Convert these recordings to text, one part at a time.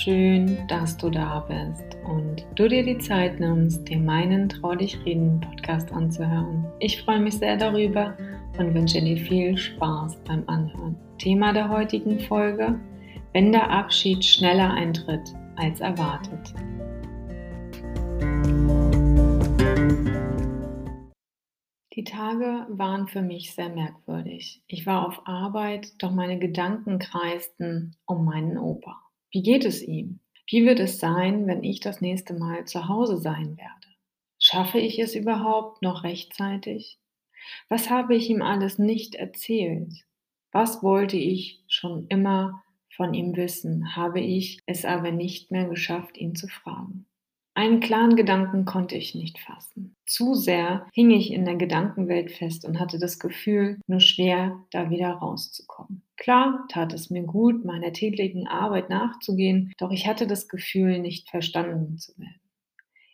schön, dass du da bist und du dir die Zeit nimmst, dir meinen Trau dich reden Podcast anzuhören. Ich freue mich sehr darüber und wünsche dir viel Spaß beim Anhören. Thema der heutigen Folge, wenn der Abschied schneller eintritt als erwartet. Die Tage waren für mich sehr merkwürdig. Ich war auf Arbeit, doch meine Gedanken kreisten um meinen Opa. Wie geht es ihm? Wie wird es sein, wenn ich das nächste Mal zu Hause sein werde? Schaffe ich es überhaupt noch rechtzeitig? Was habe ich ihm alles nicht erzählt? Was wollte ich schon immer von ihm wissen, habe ich es aber nicht mehr geschafft, ihn zu fragen. Einen klaren Gedanken konnte ich nicht fassen. Zu sehr hing ich in der Gedankenwelt fest und hatte das Gefühl, nur schwer da wieder rauszukommen. Klar tat es mir gut, meiner täglichen Arbeit nachzugehen, doch ich hatte das Gefühl, nicht verstanden zu werden.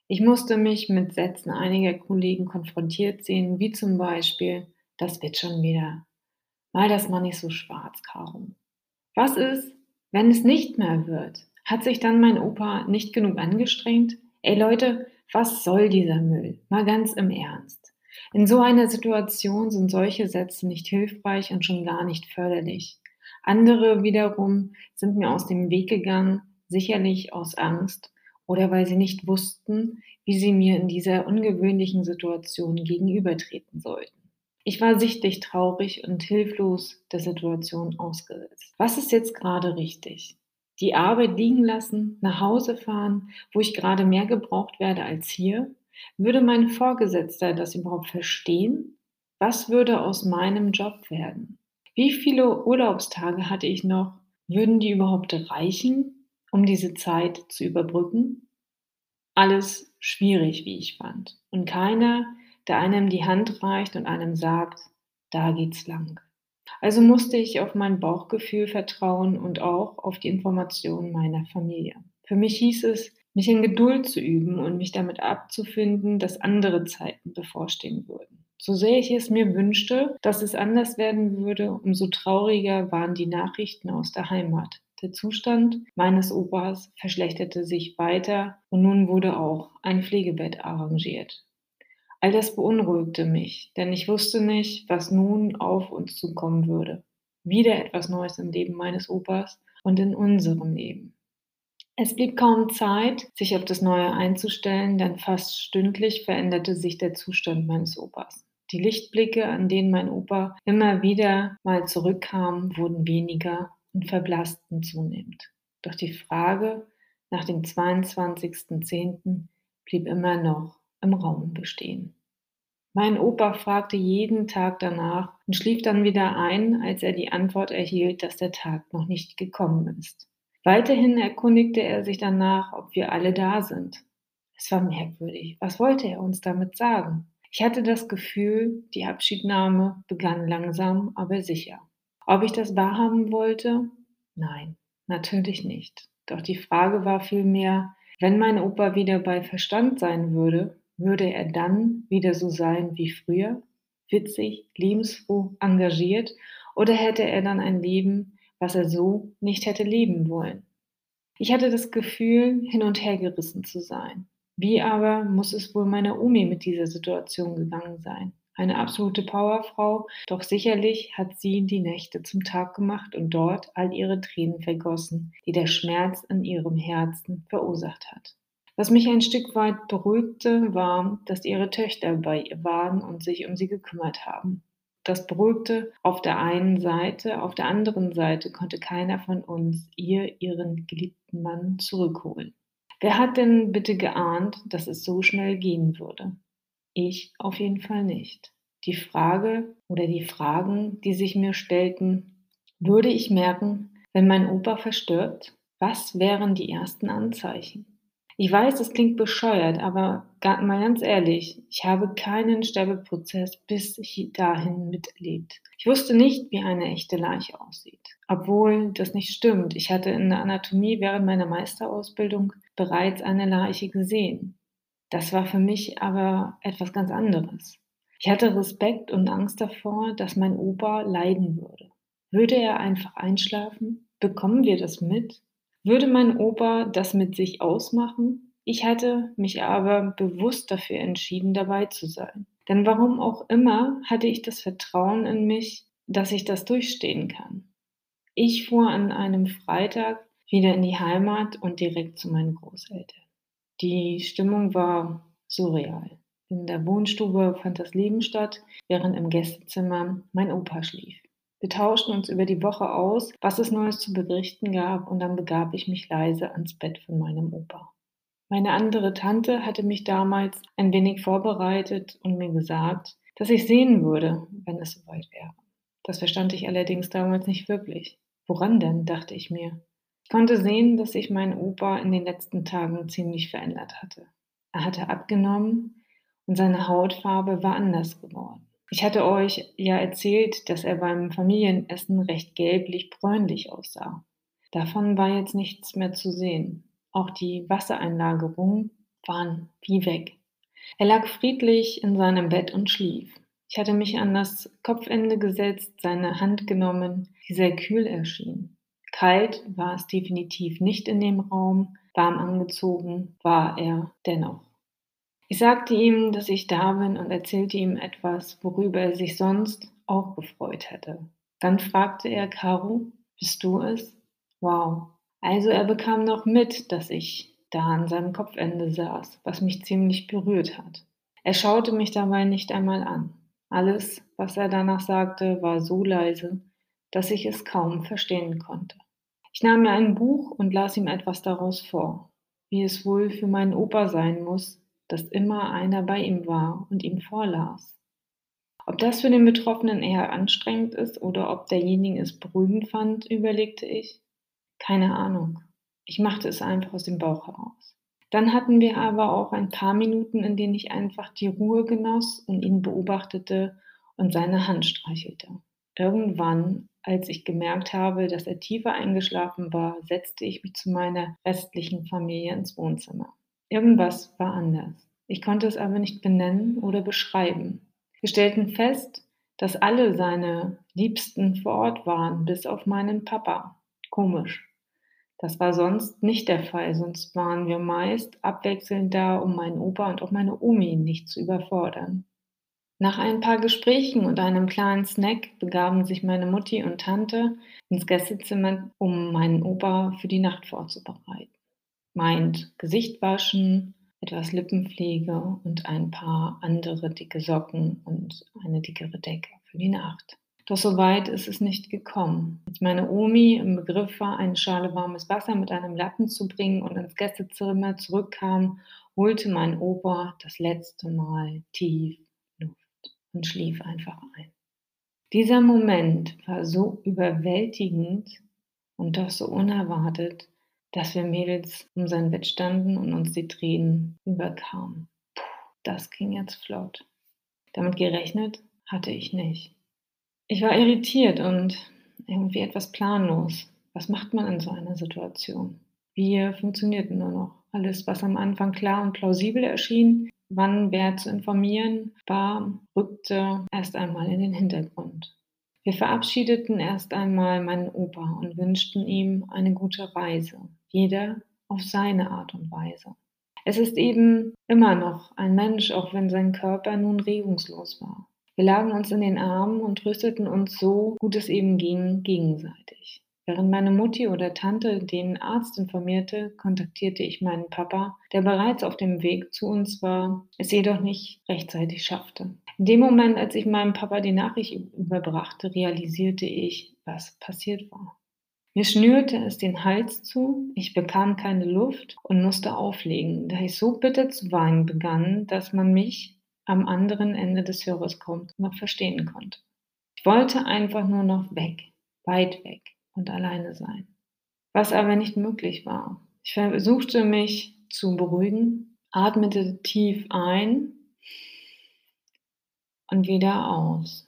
Ich musste mich mit Sätzen einiger Kollegen konfrontiert sehen, wie zum Beispiel, das wird schon wieder. Mal das mal nicht so schwarz, Caro. Was ist, wenn es nicht mehr wird? Hat sich dann mein Opa nicht genug angestrengt? Ey Leute, was soll dieser Müll? Mal ganz im Ernst. In so einer Situation sind solche Sätze nicht hilfreich und schon gar nicht förderlich. Andere wiederum sind mir aus dem Weg gegangen, sicherlich aus Angst oder weil sie nicht wussten, wie sie mir in dieser ungewöhnlichen Situation gegenübertreten sollten. Ich war sichtlich traurig und hilflos der Situation ausgesetzt. Was ist jetzt gerade richtig? die Arbeit liegen lassen, nach Hause fahren, wo ich gerade mehr gebraucht werde als hier? Würde mein Vorgesetzter das überhaupt verstehen? Was würde aus meinem Job werden? Wie viele Urlaubstage hatte ich noch? Würden die überhaupt reichen, um diese Zeit zu überbrücken? Alles schwierig, wie ich fand. Und keiner, der einem die Hand reicht und einem sagt, da geht's lang. Also musste ich auf mein Bauchgefühl vertrauen und auch auf die Informationen meiner Familie. Für mich hieß es, mich in Geduld zu üben und mich damit abzufinden, dass andere Zeiten bevorstehen würden. So sehr ich es mir wünschte, dass es anders werden würde, umso trauriger waren die Nachrichten aus der Heimat. Der Zustand meines Opas verschlechterte sich weiter und nun wurde auch ein Pflegebett arrangiert. All das beunruhigte mich, denn ich wusste nicht, was nun auf uns zukommen würde. Wieder etwas Neues im Leben meines Opas und in unserem Leben. Es blieb kaum Zeit, sich auf das Neue einzustellen, denn fast stündlich veränderte sich der Zustand meines Opas. Die Lichtblicke, an denen mein Opa immer wieder mal zurückkam, wurden weniger und verblassten zunehmend. Doch die Frage nach dem 22.10. blieb immer noch im Raum bestehen. Mein Opa fragte jeden Tag danach und schlief dann wieder ein, als er die Antwort erhielt, dass der Tag noch nicht gekommen ist. Weiterhin erkundigte er sich danach, ob wir alle da sind. Es war merkwürdig. Was wollte er uns damit sagen? Ich hatte das Gefühl, die Abschiednahme begann langsam, aber sicher. Ob ich das wahrhaben wollte? Nein, natürlich nicht. Doch die Frage war vielmehr, wenn mein Opa wieder bei Verstand sein würde, würde er dann wieder so sein wie früher? Witzig, lebensfroh, engagiert? Oder hätte er dann ein Leben, was er so nicht hätte leben wollen? Ich hatte das Gefühl, hin und her gerissen zu sein. Wie aber muss es wohl meiner Omi mit dieser Situation gegangen sein? Eine absolute Powerfrau, doch sicherlich hat sie die Nächte zum Tag gemacht und dort all ihre Tränen vergossen, die der Schmerz in ihrem Herzen verursacht hat. Was mich ein Stück weit beruhigte, war, dass ihre Töchter bei ihr waren und sich um sie gekümmert haben. Das beruhigte auf der einen Seite, auf der anderen Seite konnte keiner von uns ihr ihren geliebten Mann zurückholen. Wer hat denn bitte geahnt, dass es so schnell gehen würde? Ich auf jeden Fall nicht. Die Frage oder die Fragen, die sich mir stellten, würde ich merken, wenn mein Opa verstirbt? Was wären die ersten Anzeichen? Ich weiß, das klingt bescheuert, aber mal ganz ehrlich, ich habe keinen Sterbeprozess bis dahin miterlebt. Ich wusste nicht, wie eine echte Leiche aussieht. Obwohl das nicht stimmt. Ich hatte in der Anatomie während meiner Meisterausbildung bereits eine Leiche gesehen. Das war für mich aber etwas ganz anderes. Ich hatte Respekt und Angst davor, dass mein Opa leiden würde. Würde er einfach einschlafen? Bekommen wir das mit? Würde mein Opa das mit sich ausmachen? Ich hatte mich aber bewusst dafür entschieden, dabei zu sein. Denn warum auch immer hatte ich das Vertrauen in mich, dass ich das durchstehen kann. Ich fuhr an einem Freitag wieder in die Heimat und direkt zu meinen Großeltern. Die Stimmung war surreal. In der Wohnstube fand das Leben statt, während im Gästezimmer mein Opa schlief. Wir tauschten uns über die Woche aus, was es Neues zu berichten gab, und dann begab ich mich leise ans Bett von meinem Opa. Meine andere Tante hatte mich damals ein wenig vorbereitet und mir gesagt, dass ich sehen würde, wenn es soweit wäre. Das verstand ich allerdings damals nicht wirklich. Woran denn, dachte ich mir. Ich konnte sehen, dass sich mein Opa in den letzten Tagen ziemlich verändert hatte. Er hatte abgenommen und seine Hautfarbe war anders geworden. Ich hatte euch ja erzählt, dass er beim Familienessen recht gelblich-bräunlich aussah. Davon war jetzt nichts mehr zu sehen. Auch die Wassereinlagerungen waren wie weg. Er lag friedlich in seinem Bett und schlief. Ich hatte mich an das Kopfende gesetzt, seine Hand genommen, die sehr kühl erschien. Kalt war es definitiv nicht in dem Raum, warm angezogen war er dennoch. Ich sagte ihm, dass ich da bin und erzählte ihm etwas, worüber er sich sonst auch gefreut hätte. Dann fragte er, Caro, bist du es? Wow, also er bekam noch mit, dass ich da an seinem Kopfende saß, was mich ziemlich berührt hat. Er schaute mich dabei nicht einmal an. Alles, was er danach sagte, war so leise, dass ich es kaum verstehen konnte. Ich nahm mir ein Buch und las ihm etwas daraus vor, wie es wohl für meinen Opa sein muss, dass immer einer bei ihm war und ihm vorlas. Ob das für den Betroffenen eher anstrengend ist oder ob derjenige es beruhigend fand, überlegte ich. Keine Ahnung. Ich machte es einfach aus dem Bauch heraus. Dann hatten wir aber auch ein paar Minuten, in denen ich einfach die Ruhe genoss und ihn beobachtete und seine Hand streichelte. Irgendwann, als ich gemerkt habe, dass er tiefer eingeschlafen war, setzte ich mich zu meiner restlichen Familie ins Wohnzimmer. Irgendwas war anders. Ich konnte es aber nicht benennen oder beschreiben. Wir stellten fest, dass alle seine Liebsten vor Ort waren, bis auf meinen Papa. Komisch. Das war sonst nicht der Fall, sonst waren wir meist abwechselnd da, um meinen Opa und auch meine Omi nicht zu überfordern. Nach ein paar Gesprächen und einem kleinen Snack begaben sich meine Mutti und Tante ins Gästezimmer, um meinen Opa für die Nacht vorzubereiten. Meint Gesicht waschen, etwas Lippenpflege und ein paar andere dicke Socken und eine dickere Decke für die Nacht. Doch so weit ist es nicht gekommen. Als meine Omi im Begriff war, eine Schale warmes Wasser mit einem Lappen zu bringen und ins Gästezimmer zurückkam, holte mein Opa das letzte Mal tief Luft und schlief einfach ein. Dieser Moment war so überwältigend und doch so unerwartet, dass wir Mädels um sein Bett standen und uns die Tränen überkamen. Puh, das ging jetzt flott. Damit gerechnet hatte ich nicht. Ich war irritiert und irgendwie etwas planlos. Was macht man in so einer Situation? Wie funktioniert nur noch? Alles, was am Anfang klar und plausibel erschien, wann wer zu informieren war, rückte erst einmal in den Hintergrund. Wir verabschiedeten erst einmal meinen Opa und wünschten ihm eine gute Reise, jeder auf seine Art und Weise. Es ist eben immer noch ein Mensch, auch wenn sein Körper nun regungslos war. Wir lagen uns in den Armen und trösteten uns so gut es eben ging gegenseitig. Während meine Mutti oder Tante den Arzt informierte, kontaktierte ich meinen Papa, der bereits auf dem Weg zu uns war, es jedoch nicht rechtzeitig schaffte. In dem Moment, als ich meinem Papa die Nachricht überbrachte, realisierte ich, was passiert war. Mir schnürte es den Hals zu, ich bekam keine Luft und musste auflegen, da ich so bitter zu weinen begann, dass man mich am anderen Ende des Hörers kommt, noch verstehen konnte. Ich wollte einfach nur noch weg, weit weg und alleine sein. Was aber nicht möglich war. Ich versuchte mich zu beruhigen, atmete tief ein und wieder aus.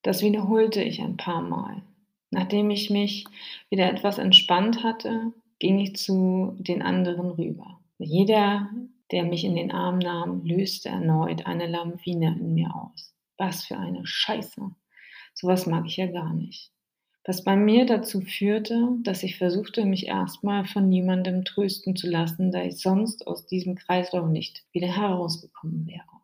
Das wiederholte ich ein paar Mal. Nachdem ich mich wieder etwas entspannt hatte, ging ich zu den anderen rüber. Jeder der mich in den Arm nahm, löste erneut eine Lawine in mir aus. Was für eine Scheiße. Sowas mag ich ja gar nicht. was bei mir dazu führte, dass ich versuchte, mich erstmal von niemandem trösten zu lassen, da ich sonst aus diesem Kreislauf nicht wieder herausgekommen wäre.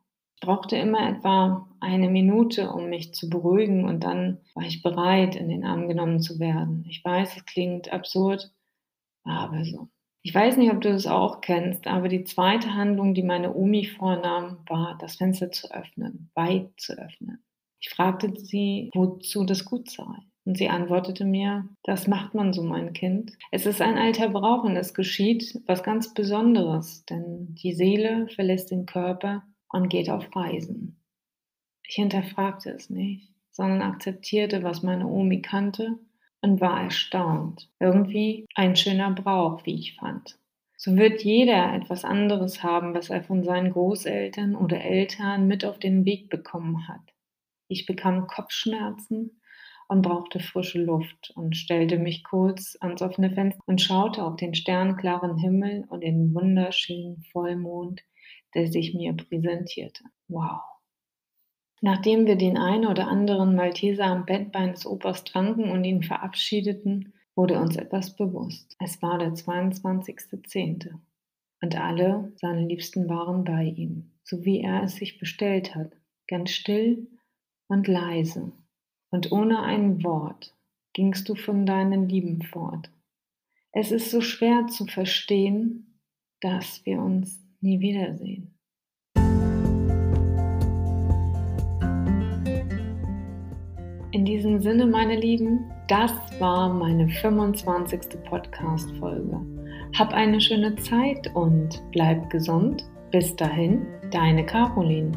Ich brauchte immer etwa eine Minute, um mich zu beruhigen und dann war ich bereit, in den Arm genommen zu werden. Ich weiß, es klingt absurd, aber so. Ich weiß nicht, ob du es auch kennst, aber die zweite Handlung, die meine Omi vornahm, war, das Fenster zu öffnen, weit zu öffnen. Ich fragte sie, wozu das gut sei. Und sie antwortete mir, das macht man so, mein Kind. Es ist ein alter Brauch und es geschieht was ganz Besonderes, denn die Seele verlässt den Körper und geht auf Reisen. Ich hinterfragte es nicht, sondern akzeptierte, was meine Omi kannte und war erstaunt. Irgendwie ein schöner Brauch, wie ich fand. So wird jeder etwas anderes haben, was er von seinen Großeltern oder Eltern mit auf den Weg bekommen hat. Ich bekam Kopfschmerzen und brauchte frische Luft und stellte mich kurz ans offene Fenster und schaute auf den sternklaren Himmel und den wunderschönen Vollmond, der sich mir präsentierte. Wow. Nachdem wir den einen oder anderen Malteser am Bettbein des Opas tranken und ihn verabschiedeten, wurde uns etwas bewusst. Es war der 22.10. und alle seine Liebsten waren bei ihm, so wie er es sich bestellt hat, ganz still und leise und ohne ein Wort gingst du von deinen Lieben fort. Es ist so schwer zu verstehen, dass wir uns nie wiedersehen. In diesem Sinne, meine Lieben, das war meine 25. Podcast-Folge. Hab eine schöne Zeit und bleib gesund. Bis dahin, deine Caroline.